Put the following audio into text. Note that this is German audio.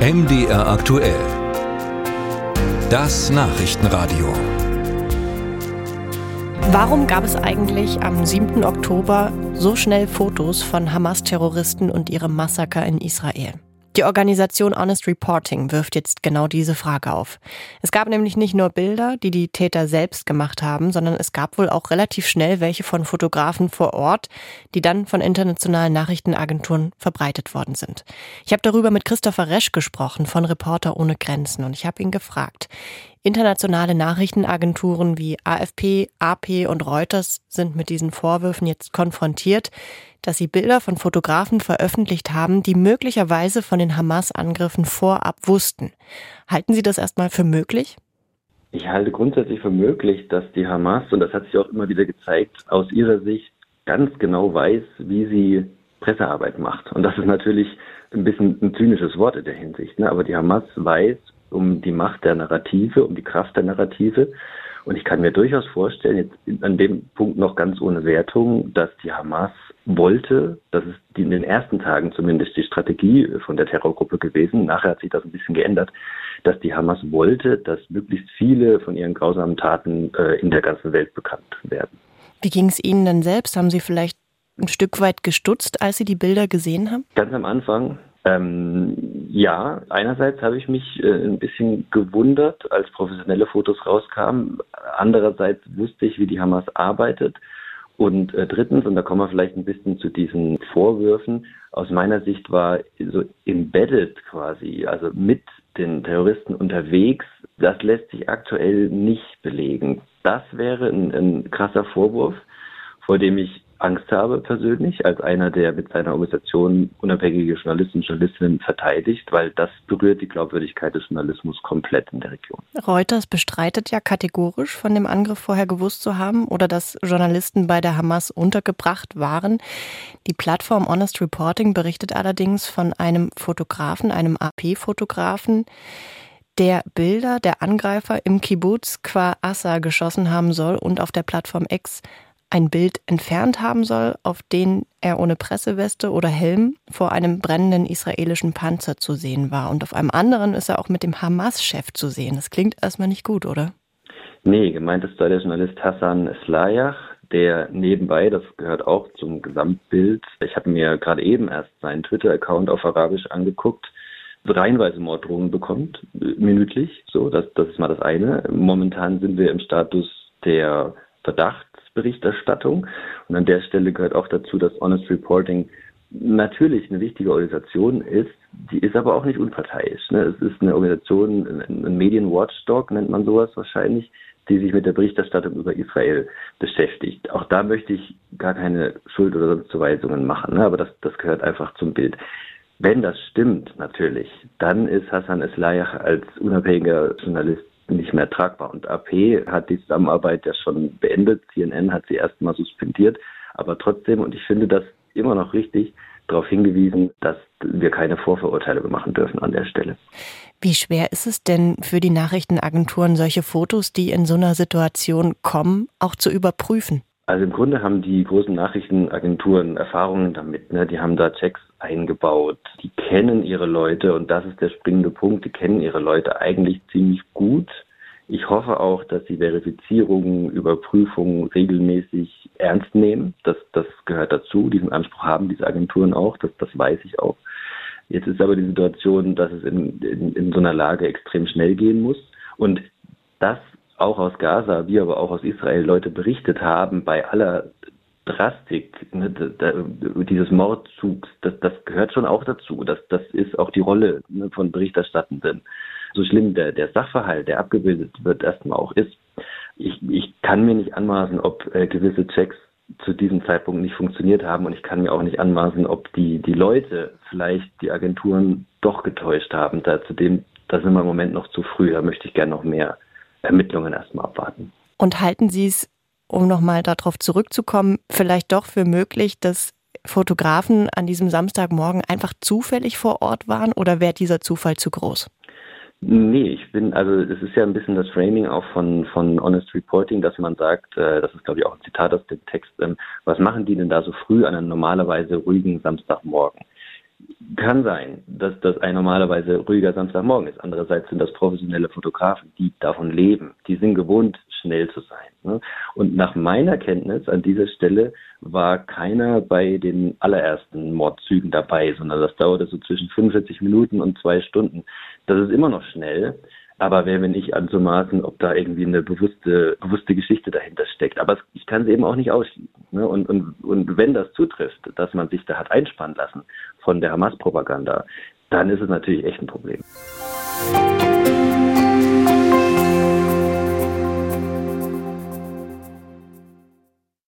MDR aktuell. Das Nachrichtenradio. Warum gab es eigentlich am 7. Oktober so schnell Fotos von Hamas-Terroristen und ihrem Massaker in Israel? Die Organisation Honest Reporting wirft jetzt genau diese Frage auf. Es gab nämlich nicht nur Bilder, die die Täter selbst gemacht haben, sondern es gab wohl auch relativ schnell welche von Fotografen vor Ort, die dann von internationalen Nachrichtenagenturen verbreitet worden sind. Ich habe darüber mit Christopher Resch gesprochen von Reporter ohne Grenzen und ich habe ihn gefragt, Internationale Nachrichtenagenturen wie AFP, AP und Reuters sind mit diesen Vorwürfen jetzt konfrontiert, dass sie Bilder von Fotografen veröffentlicht haben, die möglicherweise von den Hamas-Angriffen vorab wussten. Halten Sie das erstmal für möglich? Ich halte grundsätzlich für möglich, dass die Hamas, und das hat sich auch immer wieder gezeigt, aus ihrer Sicht ganz genau weiß, wie sie Pressearbeit macht. Und das ist natürlich ein bisschen ein zynisches Wort in der Hinsicht. Ne? Aber die Hamas weiß, um die Macht der Narrative, um die Kraft der Narrative. Und ich kann mir durchaus vorstellen, jetzt an dem Punkt noch ganz ohne Wertung, dass die Hamas wollte, das ist in den ersten Tagen zumindest die Strategie von der Terrorgruppe gewesen, nachher hat sich das ein bisschen geändert, dass die Hamas wollte, dass möglichst viele von ihren grausamen Taten äh, in der ganzen Welt bekannt werden. Wie ging es Ihnen denn selbst? Haben Sie vielleicht ein Stück weit gestutzt, als Sie die Bilder gesehen haben? Ganz am Anfang ähm, ja, einerseits habe ich mich äh, ein bisschen gewundert, als professionelle Fotos rauskamen. Andererseits wusste ich, wie die Hamas arbeitet. Und äh, drittens, und da kommen wir vielleicht ein bisschen zu diesen Vorwürfen, aus meiner Sicht war so embedded quasi, also mit den Terroristen unterwegs, das lässt sich aktuell nicht belegen. Das wäre ein, ein krasser Vorwurf, vor dem ich Angst habe persönlich, als einer, der mit seiner Organisation unabhängige Journalisten und Journalistinnen verteidigt, weil das berührt die Glaubwürdigkeit des Journalismus komplett in der Region. Reuters bestreitet ja kategorisch, von dem Angriff vorher gewusst zu haben oder dass Journalisten bei der Hamas untergebracht waren. Die Plattform Honest Reporting berichtet allerdings von einem Fotografen, einem AP-Fotografen, der Bilder der Angreifer im Kibbutz Qua Assa geschossen haben soll und auf der Plattform X ein Bild entfernt haben soll, auf dem er ohne Presseweste oder Helm vor einem brennenden israelischen Panzer zu sehen war. Und auf einem anderen ist er auch mit dem Hamas-Chef zu sehen. Das klingt erstmal nicht gut, oder? Nee, gemeint ist da der Journalist Hassan Slayach, der nebenbei, das gehört auch zum Gesamtbild, ich habe mir gerade eben erst seinen Twitter-Account auf Arabisch angeguckt, reihenweise Morddrohungen bekommt, minütlich. So, das, das ist mal das eine. Momentan sind wir im Status der Verdacht Berichterstattung. Und an der Stelle gehört auch dazu, dass Honest Reporting natürlich eine wichtige Organisation ist, die ist aber auch nicht unparteiisch. Ne? Es ist eine Organisation, ein Medien-Watchdog nennt man sowas wahrscheinlich, die sich mit der Berichterstattung über Israel beschäftigt. Auch da möchte ich gar keine Schuld oder Zuweisungen machen, ne? aber das, das gehört einfach zum Bild. Wenn das stimmt, natürlich, dann ist Hassan Eslayach als unabhängiger Journalist nicht mehr tragbar. Und AP hat die Zusammenarbeit ja schon beendet. CNN hat sie erstmal suspendiert. Aber trotzdem, und ich finde das immer noch richtig, darauf hingewiesen, dass wir keine Vorverurteile machen dürfen an der Stelle. Wie schwer ist es denn für die Nachrichtenagenturen, solche Fotos, die in so einer Situation kommen, auch zu überprüfen? Also im Grunde haben die großen Nachrichtenagenturen Erfahrungen damit. Ne? Die haben da Checks eingebaut. Die kennen ihre Leute und das ist der springende Punkt. Die kennen ihre Leute eigentlich ziemlich gut. Ich hoffe auch, dass sie Verifizierungen, Überprüfungen regelmäßig ernst nehmen. Das, das gehört dazu. Diesen Anspruch haben diese Agenturen auch. Das, das weiß ich auch. Jetzt ist aber die Situation, dass es in, in, in so einer Lage extrem schnell gehen muss. Und das auch aus Gaza, wie aber auch aus Israel Leute berichtet haben, bei aller Drastik ne, da, dieses Mordzugs, das, das gehört schon auch dazu. Das, das ist auch die Rolle ne, von Berichterstattenden. So schlimm der, der Sachverhalt, der abgebildet wird, erstmal auch ist. Ich, ich kann mir nicht anmaßen, ob äh, gewisse Checks zu diesem Zeitpunkt nicht funktioniert haben und ich kann mir auch nicht anmaßen, ob die, die Leute vielleicht die Agenturen doch getäuscht haben. Da, zu dem, da sind wir im Moment noch zu früh, da möchte ich gerne noch mehr Ermittlungen erstmal abwarten. Und halten Sie es, um nochmal darauf zurückzukommen, vielleicht doch für möglich, dass Fotografen an diesem Samstagmorgen einfach zufällig vor Ort waren oder wäre dieser Zufall zu groß? Nee, ich bin, also es ist ja ein bisschen das Framing auch von, von Honest Reporting, dass man sagt, äh, das ist glaube ich auch ein Zitat aus dem Text, ähm, was machen die denn da so früh an einem normalerweise ruhigen Samstagmorgen? Kann sein, dass das ein normalerweise ruhiger Samstagmorgen ist. Andererseits sind das professionelle Fotografen, die davon leben. Die sind gewohnt, schnell zu sein. Ne? Und nach meiner Kenntnis an dieser Stelle war keiner bei den allerersten Mordzügen dabei, sondern das dauerte so zwischen 45 Minuten und zwei Stunden. Das ist immer noch schnell. Aber wer bin ich anzumaßen, ob da irgendwie eine bewusste, bewusste Geschichte dahinter steckt. Aber ich kann sie eben auch nicht ausschließen. Ne? Und, und, und wenn das zutrifft, dass man sich da hat einspannen lassen von der Hamas-Propaganda, dann ist es natürlich echt ein Problem.